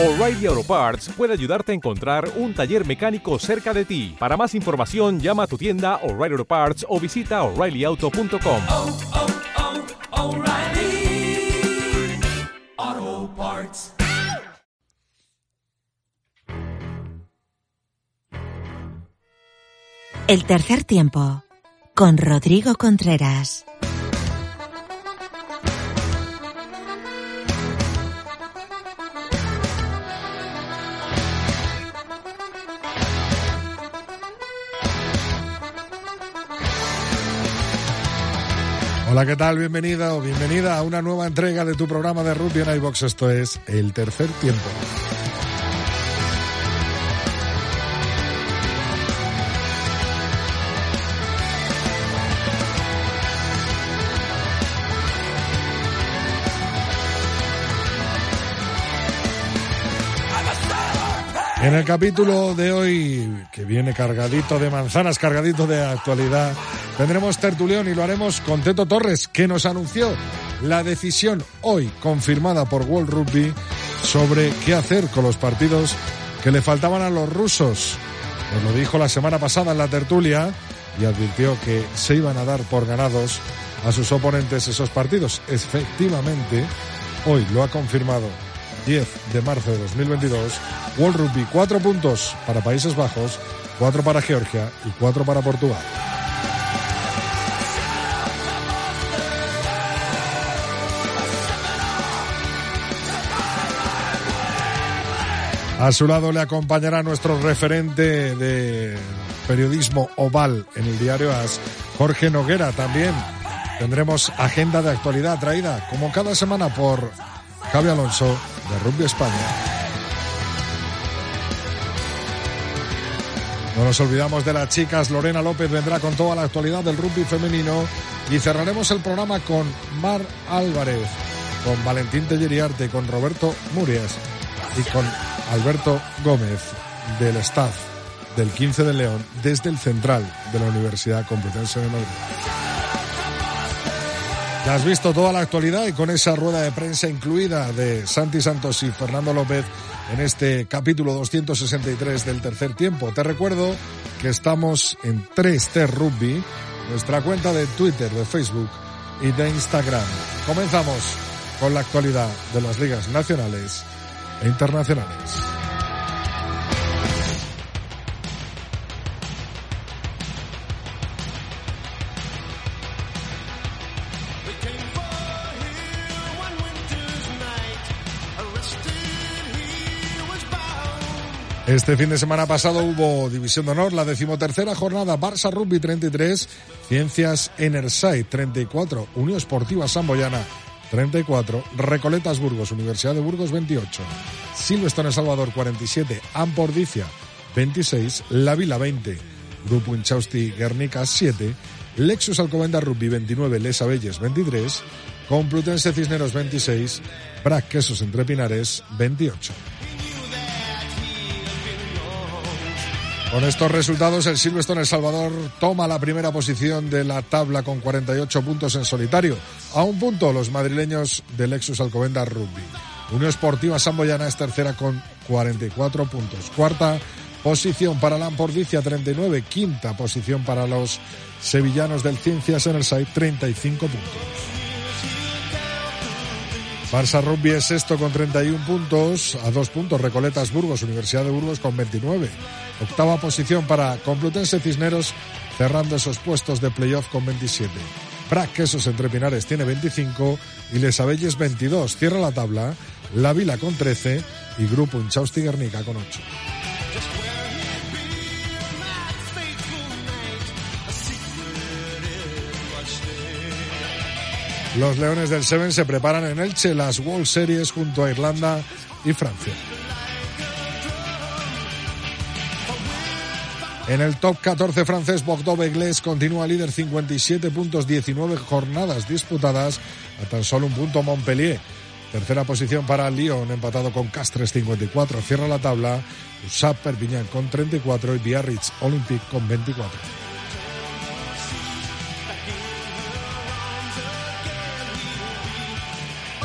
O'Reilly Auto Parts puede ayudarte a encontrar un taller mecánico cerca de ti. Para más información, llama a tu tienda O'Reilly Auto Parts o visita oreillyauto.com. oh, oh, Parts. El tercer tiempo con Rodrigo Contreras. Hola, ¿qué tal? Bienvenida o bienvenida a una nueva entrega de tu programa de rugby en iBox. Esto es El Tercer Tiempo. En el capítulo de hoy, que viene cargadito de manzanas, cargadito de actualidad, tendremos tertulión y lo haremos con Teto Torres, que nos anunció la decisión hoy confirmada por World Rugby sobre qué hacer con los partidos que le faltaban a los rusos. Nos lo dijo la semana pasada en la tertulia y advirtió que se iban a dar por ganados a sus oponentes esos partidos. Efectivamente, hoy lo ha confirmado 10 de marzo de 2022. World Rugby, cuatro puntos para Países Bajos, cuatro para Georgia y cuatro para Portugal. A su lado le acompañará nuestro referente de periodismo oval en el diario AS, Jorge Noguera. También tendremos agenda de actualidad traída, como cada semana, por Javi Alonso de Rugby España. No nos olvidamos de las chicas. Lorena López vendrá con toda la actualidad del rugby femenino y cerraremos el programa con Mar Álvarez, con Valentín Telleriarte, con Roberto Murias y con Alberto Gómez del staff del 15 de León desde el central de la Universidad Complutense de Madrid. Has visto toda la actualidad y con esa rueda de prensa incluida de Santi Santos y Fernando López en este capítulo 263 del tercer tiempo. Te recuerdo que estamos en 3T Rugby, nuestra cuenta de Twitter, de Facebook y de Instagram. Comenzamos con la actualidad de las ligas nacionales e internacionales. Este fin de semana pasado hubo División de Honor, la decimotercera jornada, Barça Rugby 33, Ciencias Enerside 34, Unión Esportiva Samboyana 34, Recoletas Burgos, Universidad de Burgos 28, Silvestre Salvador 47, Ampordicia 26, La Vila 20, Grupo Inchausti Guernica 7, Lexus Alcobenda Rugby 29, Les Abelles 23, Complutense Cisneros 26, Brac Quesos Entre Pinares 28. Con estos resultados, el Silverstone El Salvador toma la primera posición de la tabla con 48 puntos en solitario. A un punto los madrileños del Lexus Alcobendas Rugby. Unión Esportiva Samboyana es tercera con 44 puntos. Cuarta posición para la Ampordicia 39. Quinta posición para los sevillanos del Ciencias en el SAI 35 puntos. Barça Rugby es sexto con 31 puntos, a dos puntos Recoletas Burgos, Universidad de Burgos con 29. Octava posición para Complutense Cisneros, cerrando esos puestos de playoff con 27. Brac Quesos Entre Pinares tiene 25 y Les Abelles 22. Cierra la tabla La Vila con 13 y Grupo Inchausti Guernica con 8. Los Leones del Seven se preparan en Elche las World Series junto a Irlanda y Francia. En el top 14 francés, Bordeaux Beglés continúa líder 57 puntos, 19 jornadas disputadas, a tan solo un punto Montpellier. Tercera posición para Lyon, empatado con Castres 54. Cierra la tabla USAP Perpignan con 34 y Biarritz Olympique con 24.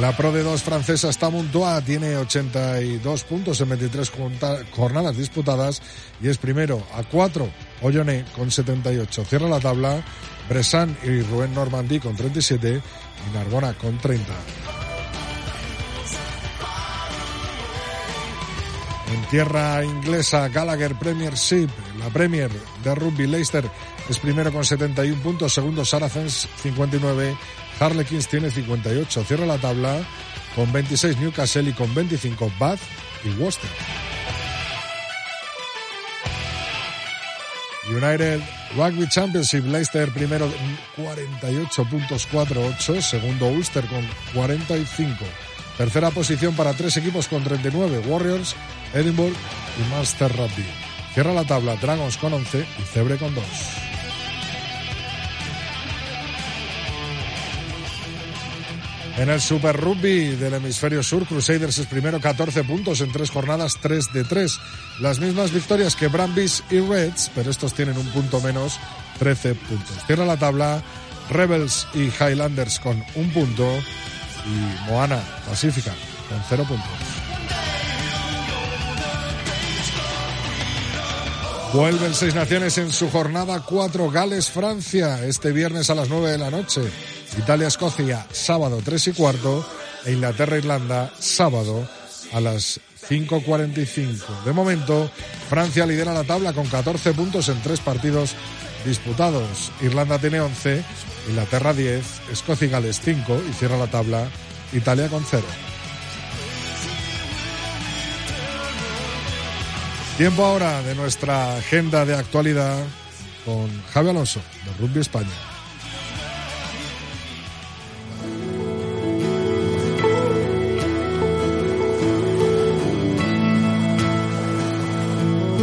La Pro de 2 francesa está Montois, tiene 82 puntos en 23 jornadas disputadas y es primero a 4 Olloné con 78. Cierra la tabla Bressan y Rubén Normandí con 37 y Narbona con 30. En tierra inglesa, Gallagher Premiership, la Premier de rugby Leicester es primero con 71 puntos, segundo Saracens 59, Harlequins tiene 58, cierra la tabla con 26 Newcastle y con 25 Bath y Worcester. United Rugby Championship, Leicester primero 48 puntos 48, segundo Ulster con 45. Tercera posición para tres equipos con 39, Warriors, Edinburgh y Master Rugby. Cierra la tabla Dragons con 11 y Cebre con 2. En el Super Rugby del hemisferio sur, Crusaders es primero 14 puntos en tres jornadas, 3 de 3. Las mismas victorias que Brambis y Reds, pero estos tienen un punto menos, 13 puntos. Cierra la tabla Rebels y Highlanders con un punto y Moana Pacífica con 0 puntos. Vuelven seis naciones en su jornada 4 Gales Francia este viernes a las 9 de la noche. Italia-Escocia, sábado 3 y cuarto, e Inglaterra-Irlanda, sábado a las 5.45. De momento, Francia lidera la tabla con 14 puntos en tres partidos disputados. Irlanda tiene 11, Inglaterra 10, Escocia y Gales 5 y cierra la tabla Italia con 0. Tiempo ahora de nuestra agenda de actualidad con Javi Alonso de Rugby España.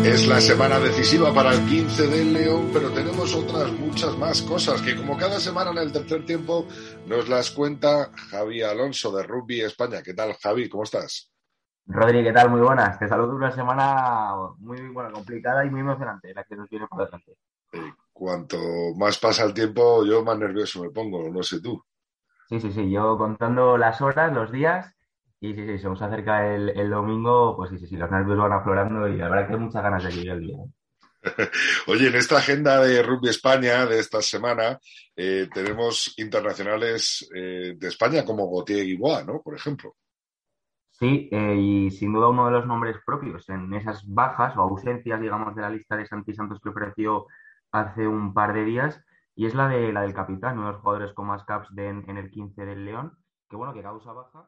Es la semana decisiva para el 15 del León, pero tenemos otras muchas más cosas que como cada semana en el tercer tiempo nos las cuenta Javi Alonso de Rugby España. ¿Qué tal, Javi? ¿Cómo estás? Rodri, ¿qué tal? Muy buenas. Te saludo una semana muy buena, complicada y muy emocionante, la que nos viene por delante. Cuanto más pasa el tiempo, yo más nervioso me pongo, no sé tú. Sí, sí, sí, yo contando las horas, los días y sí, sí, se nos acerca el, domingo, pues sí, sí, sí, los nervios van aflorando y la verdad que hay muchas ganas de que llegue el día. ¿eh? Oye, en esta agenda de Rugby España de esta semana eh, tenemos internacionales eh, de España como Gautier Guiboa, ¿no? Por ejemplo. Sí, y sin duda uno de los nombres propios en esas bajas o ausencias, digamos, de la lista de Santi Santos que ofreció hace un par de días, y es la de la del capitán, uno de los jugadores con más caps en, en el 15 del León, que bueno, que causa baja.